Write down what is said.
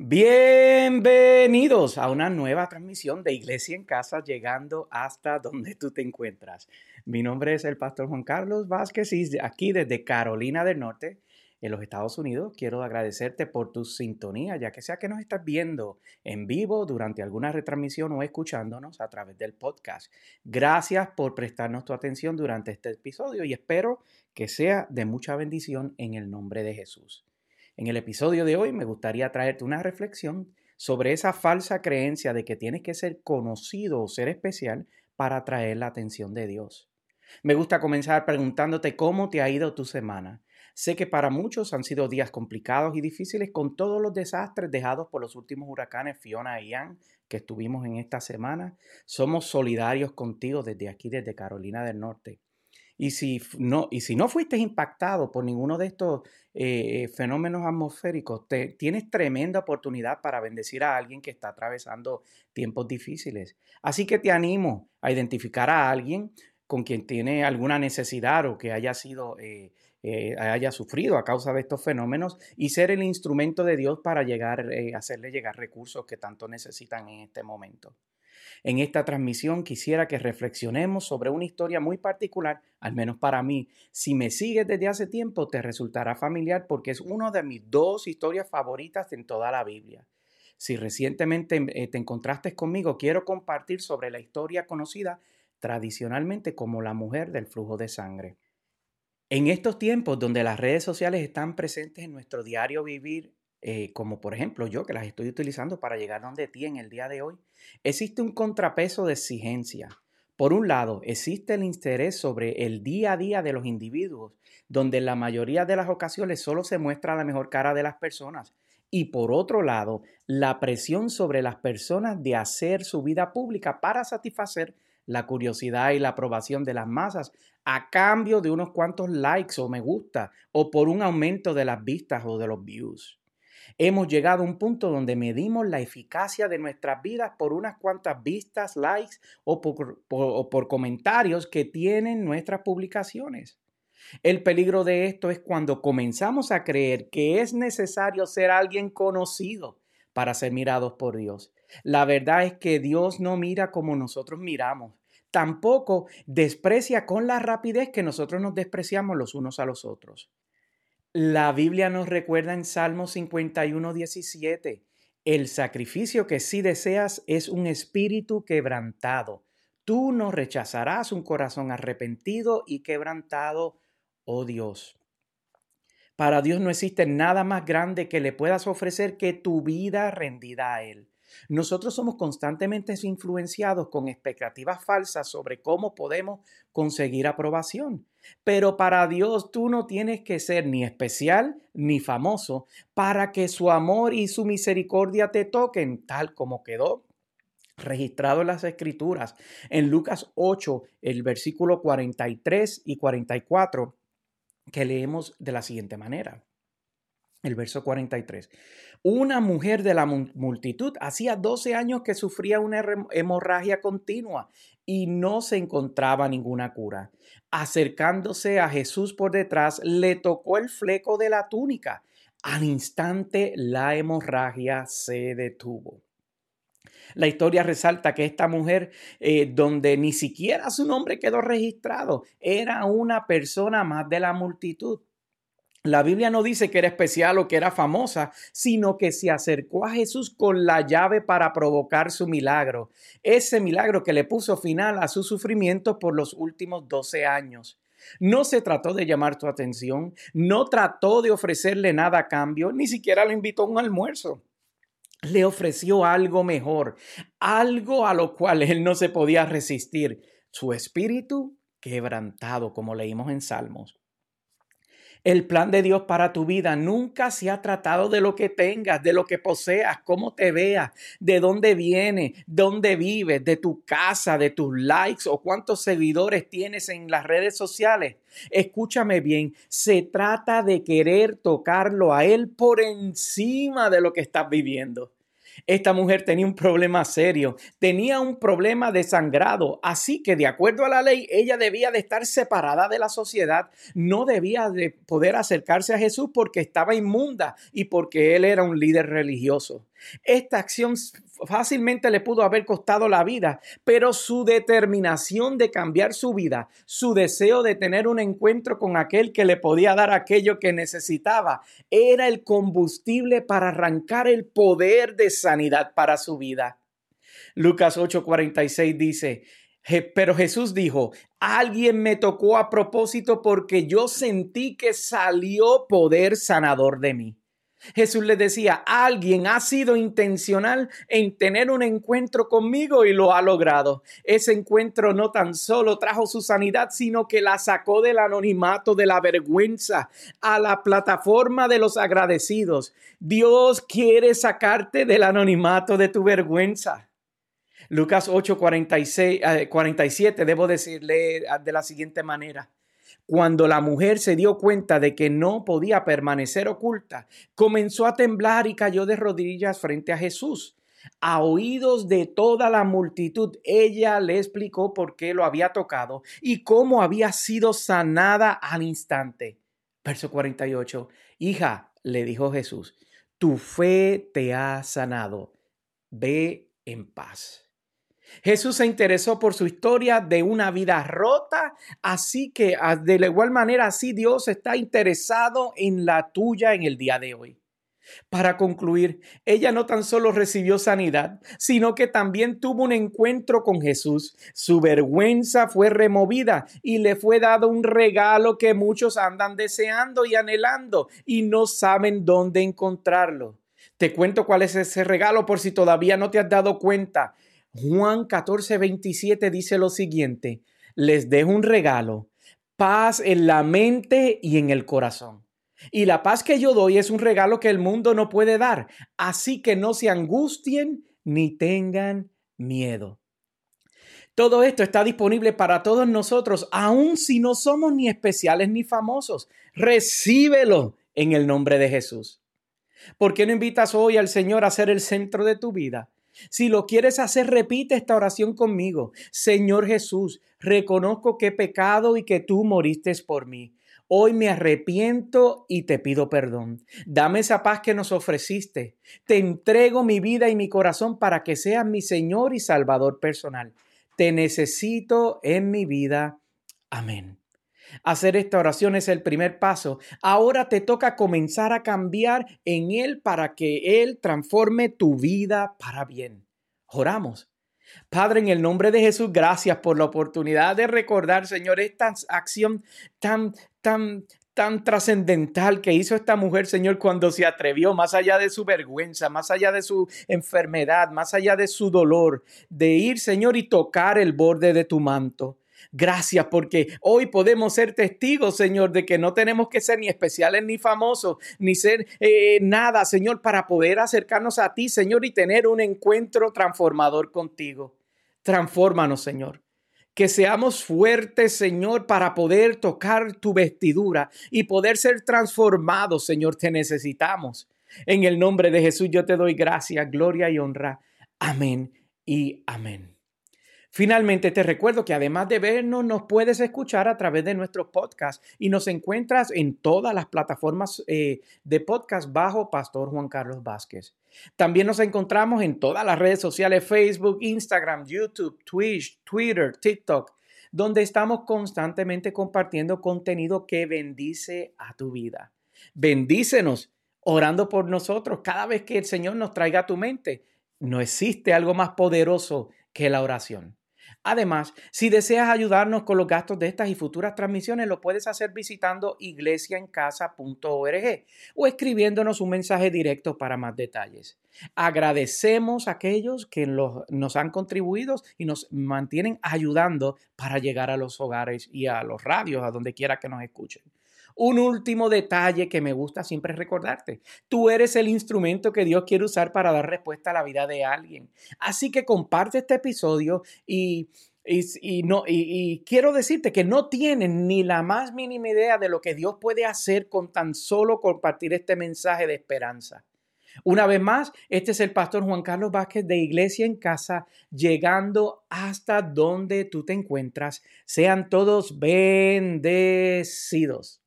Bienvenidos a una nueva transmisión de Iglesia en Casa, llegando hasta donde tú te encuentras. Mi nombre es el pastor Juan Carlos Vázquez y aquí desde Carolina del Norte, en los Estados Unidos, quiero agradecerte por tu sintonía, ya que sea que nos estás viendo en vivo durante alguna retransmisión o escuchándonos a través del podcast. Gracias por prestarnos tu atención durante este episodio y espero que sea de mucha bendición en el nombre de Jesús. En el episodio de hoy me gustaría traerte una reflexión sobre esa falsa creencia de que tienes que ser conocido o ser especial para atraer la atención de Dios. Me gusta comenzar preguntándote cómo te ha ido tu semana. Sé que para muchos han sido días complicados y difíciles con todos los desastres dejados por los últimos huracanes Fiona y Ian que estuvimos en esta semana. Somos solidarios contigo desde aquí, desde Carolina del Norte. Y si no, y si no fuiste impactado por ninguno de estos eh, fenómenos atmosféricos, te, tienes tremenda oportunidad para bendecir a alguien que está atravesando tiempos difíciles. Así que te animo a identificar a alguien con quien tiene alguna necesidad o que haya sido, eh, eh, haya sufrido a causa de estos fenómenos y ser el instrumento de Dios para llegar, hacerle llegar recursos que tanto necesitan en este momento. En esta transmisión quisiera que reflexionemos sobre una historia muy particular, al menos para mí. Si me sigues desde hace tiempo, te resultará familiar porque es una de mis dos historias favoritas en toda la Biblia. Si recientemente eh, te encontraste conmigo, quiero compartir sobre la historia conocida tradicionalmente como la mujer del flujo de sangre. En estos tiempos donde las redes sociales están presentes en nuestro diario vivir, eh, como por ejemplo yo que las estoy utilizando para llegar donde ti en el día de hoy, existe un contrapeso de exigencia. Por un lado, existe el interés sobre el día a día de los individuos, donde en la mayoría de las ocasiones solo se muestra la mejor cara de las personas. Y por otro lado, la presión sobre las personas de hacer su vida pública para satisfacer la curiosidad y la aprobación de las masas a cambio de unos cuantos likes o me gusta o por un aumento de las vistas o de los views. Hemos llegado a un punto donde medimos la eficacia de nuestras vidas por unas cuantas vistas, likes o por, comentarios que tienen nuestras publicaciones. El peligro de esto es cuando comenzamos a creer que es necesario ser alguien conocido para ser mirados por Dios. La verdad es que Dios no mira como nosotros miramos. Tampoco desprecia con la rapidez que nosotros nos despreciamos los unos a los otros. La Biblia nos recuerda en Salmo 51, 17, el sacrificio que sí deseas es un espíritu quebrantado. Tú no rechazarás un corazón arrepentido y quebrantado, oh Dios. Para Dios no existe nada más grande que le puedas ofrecer que tu vida rendida a Él. Nosotros somos constantemente influenciados con expectativas falsas sobre cómo podemos conseguir aprobación. Pero para Dios tú no tienes que ser ni especial ni famoso para que su amor y su misericordia te toquen, tal como quedó registrado en las escrituras. En Lucas 8, el versículo 43 y 44, que leemos de la siguiente manera. El verso 43. Una mujer de la multitud hacía 12 años que sufría una hemorragia continua y no se encontraba ninguna cura. Acercándose a Jesús por detrás, le tocó el fleco de la túnica. Al instante la hemorragia se detuvo. La historia resalta que esta mujer, eh, donde ni siquiera su nombre quedó registrado, era una persona más de la multitud. La Biblia no dice que era especial o que era famosa, sino que se acercó a Jesús con la llave para provocar su milagro. Ese milagro que le puso final a su sufrimiento por los últimos 12 años. No se trató de llamar tu atención, no trató de ofrecerle nada a cambio, ni siquiera le invitó a un almuerzo. Le ofreció algo mejor, algo a lo cual él no se podía resistir, su espíritu quebrantado, como leímos en Salmos. El plan de Dios para tu vida nunca se ha tratado de lo que tengas, de lo que poseas, cómo te veas, de dónde viene, dónde vives, de tu casa, de tus likes o cuántos seguidores tienes en las redes sociales. Escúchame bien, se trata de querer tocarlo a Él por encima de lo que estás viviendo. Esta mujer tenía un problema serio, tenía un problema de sangrado, así que de acuerdo a la ley, ella debía de estar separada de la sociedad, no debía de poder acercarse a Jesús porque estaba inmunda y porque él era un líder religioso. Esta acción fácilmente le pudo haber costado la vida, pero su determinación de cambiar su vida, su deseo de tener un encuentro con aquel que le podía dar aquello que necesitaba, era el combustible para arrancar el poder de sanidad para su vida. Lucas 8:46 dice, pero Jesús dijo, alguien me tocó a propósito porque yo sentí que salió poder sanador de mí. Jesús le decía, alguien ha sido intencional en tener un encuentro conmigo y lo ha logrado. Ese encuentro no tan solo trajo su sanidad, sino que la sacó del anonimato, de la vergüenza, a la plataforma de los agradecidos. Dios quiere sacarte del anonimato de tu vergüenza. Lucas 8, 47, debo decirle de la siguiente manera. Cuando la mujer se dio cuenta de que no podía permanecer oculta, comenzó a temblar y cayó de rodillas frente a Jesús. A oídos de toda la multitud, ella le explicó por qué lo había tocado y cómo había sido sanada al instante. Verso 48. Hija, le dijo Jesús, tu fe te ha sanado. Ve en paz. Jesús se interesó por su historia de una vida rota, así que ah, de la igual manera así Dios está interesado en la tuya en el día de hoy. Para concluir, ella no tan solo recibió sanidad, sino que también tuvo un encuentro con Jesús. Su vergüenza fue removida y le fue dado un regalo que muchos andan deseando y anhelando y no saben dónde encontrarlo. Te cuento cuál es ese regalo por si todavía no te has dado cuenta. Juan 14, 27 dice lo siguiente, les dejo un regalo, paz en la mente y en el corazón. Y la paz que yo doy es un regalo que el mundo no puede dar, así que no se angustien ni tengan miedo. Todo esto está disponible para todos nosotros, aun si no somos ni especiales ni famosos. Recíbelo en el nombre de Jesús. ¿Por qué no invitas hoy al Señor a ser el centro de tu vida? Si lo quieres hacer, repite esta oración conmigo. Señor Jesús, reconozco que he pecado y que tú moriste por mí. Hoy me arrepiento y te pido perdón. Dame esa paz que nos ofreciste. Te entrego mi vida y mi corazón para que seas mi Señor y Salvador personal. Te necesito en mi vida. Amén. Hacer esta oración es el primer paso. Ahora te toca comenzar a cambiar en Él para que Él transforme tu vida para bien. Oramos. Padre, en el nombre de Jesús, gracias por la oportunidad de recordar, Señor, esta acción tan, tan, tan trascendental que hizo esta mujer, Señor, cuando se atrevió, más allá de su vergüenza, más allá de su enfermedad, más allá de su dolor, de ir, Señor, y tocar el borde de tu manto. Gracias porque hoy podemos ser testigos, Señor, de que no tenemos que ser ni especiales ni famosos, ni ser eh, nada, Señor, para poder acercarnos a ti, Señor, y tener un encuentro transformador contigo. Transfórmanos, Señor. Que seamos fuertes, Señor, para poder tocar tu vestidura y poder ser transformados, Señor. Te necesitamos. En el nombre de Jesús yo te doy gracias, gloria y honra. Amén y amén. Finalmente, te recuerdo que además de vernos, nos puedes escuchar a través de nuestros podcasts y nos encuentras en todas las plataformas eh, de podcast bajo Pastor Juan Carlos Vázquez. También nos encontramos en todas las redes sociales, Facebook, Instagram, YouTube, Twitch, Twitter, TikTok, donde estamos constantemente compartiendo contenido que bendice a tu vida. Bendícenos orando por nosotros cada vez que el Señor nos traiga a tu mente. No existe algo más poderoso que la oración. Además, si deseas ayudarnos con los gastos de estas y futuras transmisiones, lo puedes hacer visitando iglesiaencasa.org o escribiéndonos un mensaje directo para más detalles. Agradecemos a aquellos que nos han contribuido y nos mantienen ayudando para llegar a los hogares y a los radios, a donde quiera que nos escuchen. Un último detalle que me gusta siempre recordarte. Tú eres el instrumento que Dios quiere usar para dar respuesta a la vida de alguien. Así que comparte este episodio y, y, no, y, quiero decirte que no tienen ni la más mínima idea de lo que Dios puede hacer con tan solo compartir este mensaje de esperanza. Una vez más, este es el pastor Juan Carlos Vázquez de Iglesia en Casa, llegando hasta donde tú te encuentras. Sean todos bendecidos.